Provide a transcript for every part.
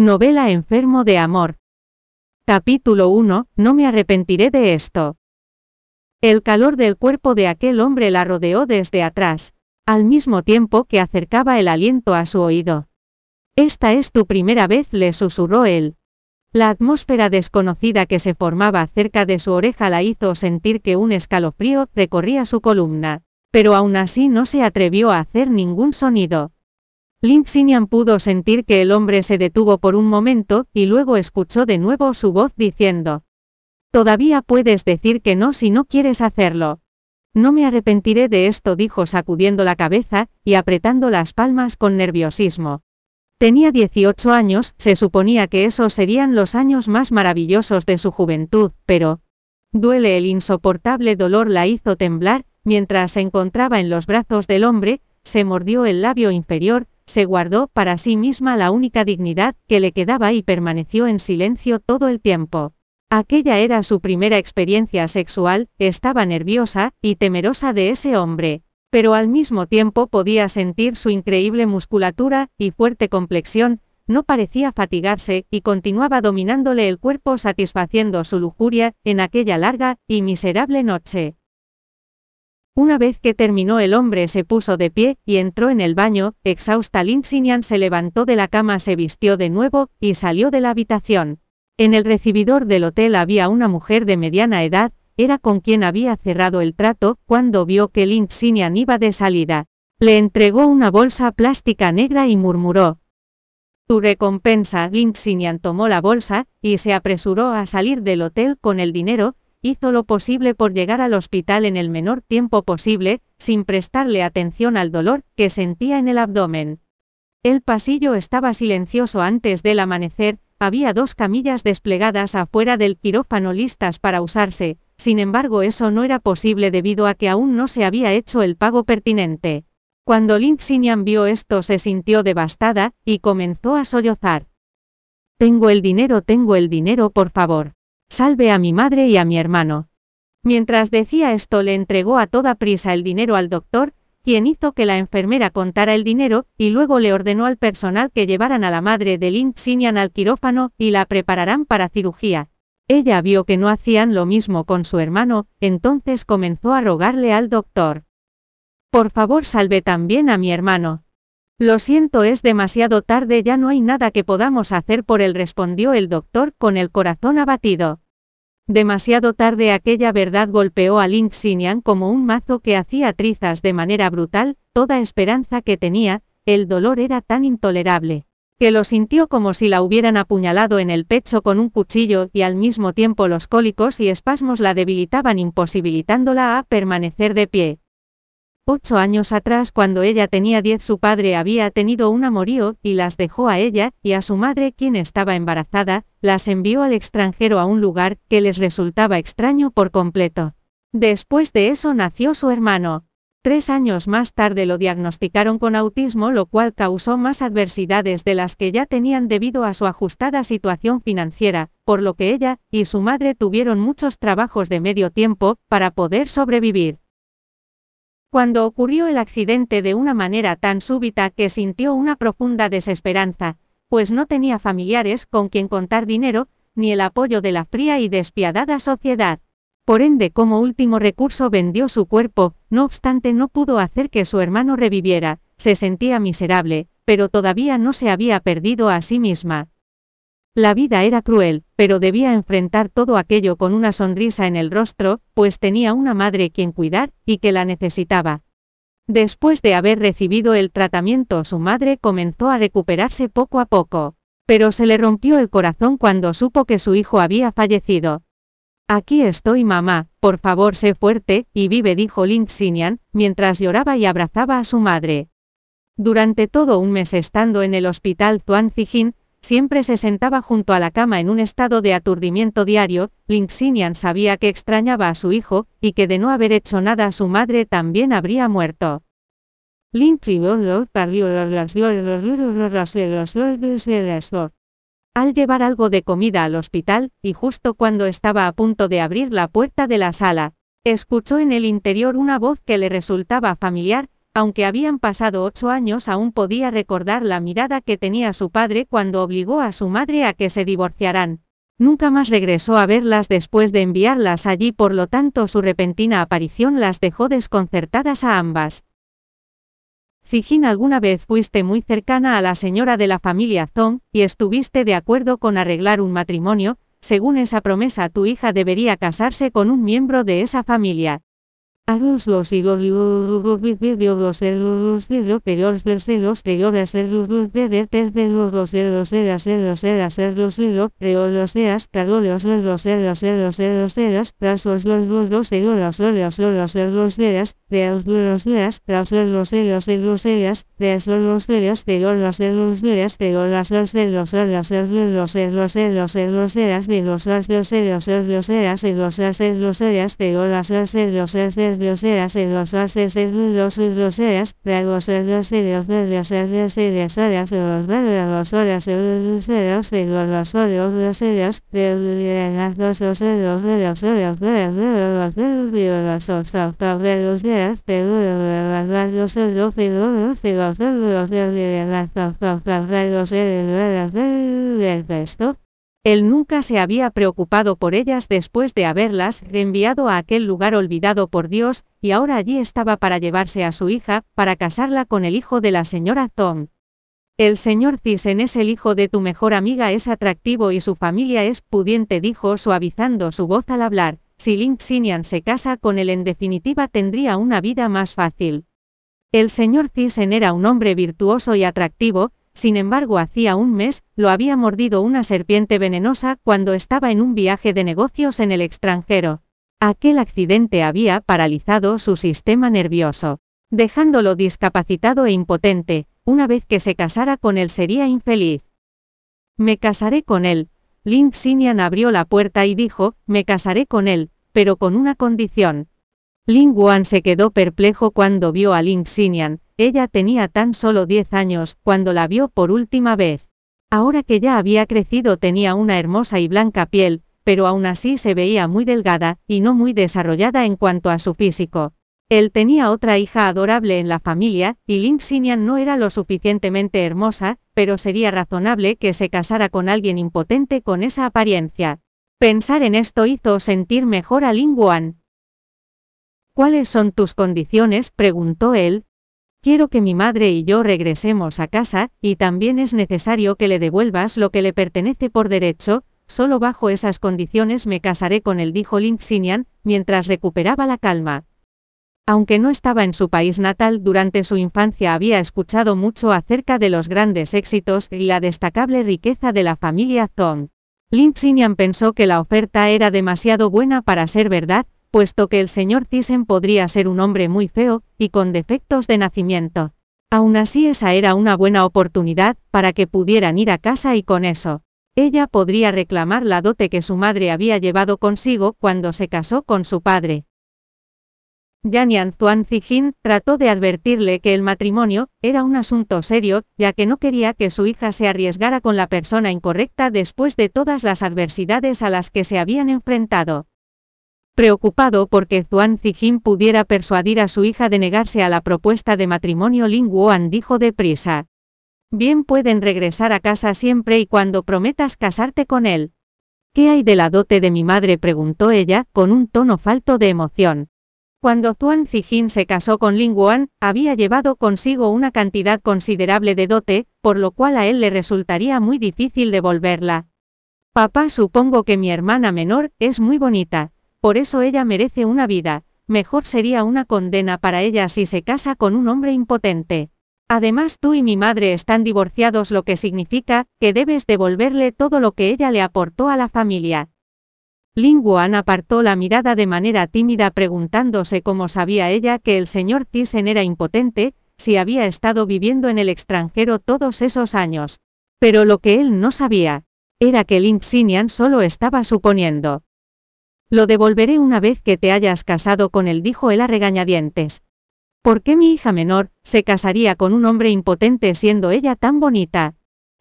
Novela Enfermo de Amor. Capítulo 1. No me arrepentiré de esto. El calor del cuerpo de aquel hombre la rodeó desde atrás, al mismo tiempo que acercaba el aliento a su oído. Esta es tu primera vez, le susurró él. La atmósfera desconocida que se formaba cerca de su oreja la hizo sentir que un escalofrío recorría su columna, pero aún así no se atrevió a hacer ningún sonido. Lin Xinian pudo sentir que el hombre se detuvo por un momento, y luego escuchó de nuevo su voz diciendo. Todavía puedes decir que no si no quieres hacerlo. No me arrepentiré de esto, dijo sacudiendo la cabeza, y apretando las palmas con nerviosismo. Tenía 18 años, se suponía que esos serían los años más maravillosos de su juventud, pero... Duele el insoportable dolor la hizo temblar, mientras se encontraba en los brazos del hombre, se mordió el labio inferior, se guardó para sí misma la única dignidad que le quedaba y permaneció en silencio todo el tiempo. Aquella era su primera experiencia sexual, estaba nerviosa y temerosa de ese hombre, pero al mismo tiempo podía sentir su increíble musculatura y fuerte complexión, no parecía fatigarse y continuaba dominándole el cuerpo satisfaciendo su lujuria en aquella larga y miserable noche. Una vez que terminó el hombre se puso de pie, y entró en el baño, exhausta Lin se levantó de la cama, se vistió de nuevo, y salió de la habitación. En el recibidor del hotel había una mujer de mediana edad, era con quien había cerrado el trato, cuando vio que Lin iba de salida. Le entregó una bolsa plástica negra y murmuró. Tu recompensa, Lin tomó la bolsa, y se apresuró a salir del hotel con el dinero, hizo lo posible por llegar al hospital en el menor tiempo posible, sin prestarle atención al dolor que sentía en el abdomen. El pasillo estaba silencioso antes del amanecer, había dos camillas desplegadas afuera del quirófano listas para usarse, sin embargo eso no era posible debido a que aún no se había hecho el pago pertinente. Cuando Lin Xinyan vio esto se sintió devastada, y comenzó a sollozar. Tengo el dinero, tengo el dinero, por favor. Salve a mi madre y a mi hermano. Mientras decía esto le entregó a toda prisa el dinero al doctor, quien hizo que la enfermera contara el dinero, y luego le ordenó al personal que llevaran a la madre de Lin Xinyan al quirófano, y la prepararán para cirugía. Ella vio que no hacían lo mismo con su hermano, entonces comenzó a rogarle al doctor. Por favor salve también a mi hermano. Lo siento, es demasiado tarde, ya no hay nada que podamos hacer por él, respondió el doctor con el corazón abatido. Demasiado tarde aquella verdad golpeó a Lin Xinian como un mazo que hacía trizas de manera brutal, toda esperanza que tenía, el dolor era tan intolerable, que lo sintió como si la hubieran apuñalado en el pecho con un cuchillo y al mismo tiempo los cólicos y espasmos la debilitaban imposibilitándola a permanecer de pie. Ocho años atrás cuando ella tenía diez su padre había tenido un amorío, y las dejó a ella, y a su madre quien estaba embarazada, las envió al extranjero a un lugar que les resultaba extraño por completo. Después de eso nació su hermano. Tres años más tarde lo diagnosticaron con autismo lo cual causó más adversidades de las que ya tenían debido a su ajustada situación financiera, por lo que ella y su madre tuvieron muchos trabajos de medio tiempo para poder sobrevivir. Cuando ocurrió el accidente de una manera tan súbita que sintió una profunda desesperanza, pues no tenía familiares con quien contar dinero, ni el apoyo de la fría y despiadada sociedad. Por ende, como último recurso vendió su cuerpo, no obstante no pudo hacer que su hermano reviviera, se sentía miserable, pero todavía no se había perdido a sí misma. La vida era cruel, pero debía enfrentar todo aquello con una sonrisa en el rostro, pues tenía una madre quien cuidar, y que la necesitaba. Después de haber recibido el tratamiento, su madre comenzó a recuperarse poco a poco, pero se le rompió el corazón cuando supo que su hijo había fallecido. Aquí estoy mamá, por favor sé fuerte, y vive, dijo Lin Xinian, mientras lloraba y abrazaba a su madre. Durante todo un mes estando en el hospital Zuan Zijin, Siempre se sentaba junto a la cama en un estado de aturdimiento diario, Linxinian sabía que extrañaba a su hijo, y que de no haber hecho nada a su madre también habría muerto. Al llevar algo de comida al hospital, y justo cuando estaba a punto de abrir la puerta de la sala, escuchó en el interior una voz que le resultaba familiar, aunque habían pasado ocho años aún podía recordar la mirada que tenía su padre cuando obligó a su madre a que se divorciaran. Nunca más regresó a verlas después de enviarlas allí, por lo tanto su repentina aparición las dejó desconcertadas a ambas. Zijin, alguna vez fuiste muy cercana a la señora de la familia Zong, y estuviste de acuerdo con arreglar un matrimonio, según esa promesa tu hija debería casarse con un miembro de esa familia. Agus los y los los los los peores de los de los verdes de los los de los de las de los de de los de los peor los de carolos los los de los de los de los de las los los los de los los los de los de las de los los de las brazos los de los de los de las de los los de las de los de los de de los los de los de los de los de los de los de los de de los los de los de los de los de las de los de los de de los los de los de los eras y los ases de los los eras, de los los y los de los eras y las de los de los horas de los eras y los los horas los eras, de las dos los de los de los de los de los dos de los eras, de los de los de los y los de los de los de las dos de los eras del resto. Él nunca se había preocupado por ellas después de haberlas enviado a aquel lugar olvidado por Dios, y ahora allí estaba para llevarse a su hija, para casarla con el hijo de la señora Tom. El señor Thyssen es el hijo de tu mejor amiga, es atractivo y su familia es pudiente, dijo suavizando su voz al hablar. Si Link Xinian se casa con él en definitiva tendría una vida más fácil. El señor Thyssen era un hombre virtuoso y atractivo, sin embargo, hacía un mes, lo había mordido una serpiente venenosa cuando estaba en un viaje de negocios en el extranjero. Aquel accidente había paralizado su sistema nervioso, dejándolo discapacitado e impotente. Una vez que se casara con él sería infeliz. Me casaré con él. Lin Xinian abrió la puerta y dijo, me casaré con él, pero con una condición. Lin Guan se quedó perplejo cuando vio a Lin Xinian, ella tenía tan solo 10 años cuando la vio por última vez. Ahora que ya había crecido tenía una hermosa y blanca piel, pero aún así se veía muy delgada, y no muy desarrollada en cuanto a su físico. Él tenía otra hija adorable en la familia, y Lin Xinian no era lo suficientemente hermosa, pero sería razonable que se casara con alguien impotente con esa apariencia. Pensar en esto hizo sentir mejor a Lin Guan. ¿Cuáles son tus condiciones? preguntó él, Quiero que mi madre y yo regresemos a casa, y también es necesario que le devuelvas lo que le pertenece por derecho, solo bajo esas condiciones me casaré con él, dijo Lin Xinian, mientras recuperaba la calma. Aunque no estaba en su país natal, durante su infancia había escuchado mucho acerca de los grandes éxitos y la destacable riqueza de la familia Zong. Lin Xinian pensó que la oferta era demasiado buena para ser verdad, puesto que el señor Thyssen podría ser un hombre muy feo, y con defectos de nacimiento. Aún así esa era una buena oportunidad, para que pudieran ir a casa y con eso. Ella podría reclamar la dote que su madre había llevado consigo cuando se casó con su padre. Yanian Zuan Zijin trató de advertirle que el matrimonio era un asunto serio, ya que no quería que su hija se arriesgara con la persona incorrecta después de todas las adversidades a las que se habían enfrentado. Preocupado porque Zuan Zijin pudiera persuadir a su hija de negarse a la propuesta de matrimonio, Ling Wuan dijo deprisa. Bien pueden regresar a casa siempre y cuando prometas casarte con él. ¿Qué hay de la dote de mi madre? preguntó ella, con un tono falto de emoción. Cuando Zuan Zijin se casó con Ling Wuan, había llevado consigo una cantidad considerable de dote, por lo cual a él le resultaría muy difícil devolverla. Papá, supongo que mi hermana menor es muy bonita, por eso ella merece una vida, mejor sería una condena para ella si se casa con un hombre impotente. Además tú y mi madre están divorciados lo que significa que debes devolverle todo lo que ella le aportó a la familia. Ling Guan apartó la mirada de manera tímida preguntándose cómo sabía ella que el señor Thyssen era impotente, si había estado viviendo en el extranjero todos esos años. Pero lo que él no sabía, era que Lin Xinian solo estaba suponiendo. Lo devolveré una vez que te hayas casado con él, dijo él a regañadientes. ¿Por qué mi hija menor se casaría con un hombre impotente siendo ella tan bonita?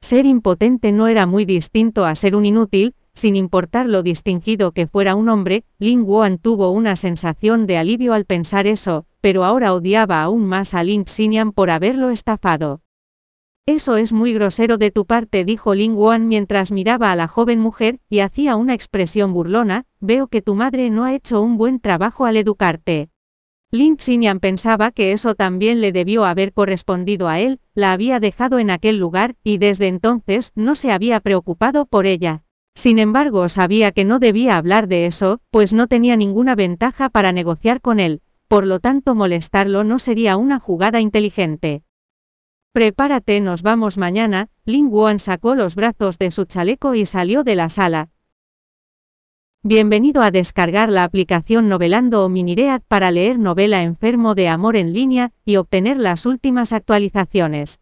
Ser impotente no era muy distinto a ser un inútil, sin importar lo distinguido que fuera un hombre, Lin Wuan tuvo una sensación de alivio al pensar eso, pero ahora odiaba aún más a Lin Xinian por haberlo estafado. Eso es muy grosero de tu parte, dijo Ling Wuan mientras miraba a la joven mujer, y hacía una expresión burlona, veo que tu madre no ha hecho un buen trabajo al educarte. Lin Xinian pensaba que eso también le debió haber correspondido a él, la había dejado en aquel lugar, y desde entonces no se había preocupado por ella. Sin embargo, sabía que no debía hablar de eso, pues no tenía ninguna ventaja para negociar con él, por lo tanto molestarlo no sería una jugada inteligente. Prepárate, nos vamos mañana, Ling Wuan sacó los brazos de su chaleco y salió de la sala. Bienvenido a descargar la aplicación Novelando o Miniread para leer novela Enfermo de Amor en línea y obtener las últimas actualizaciones.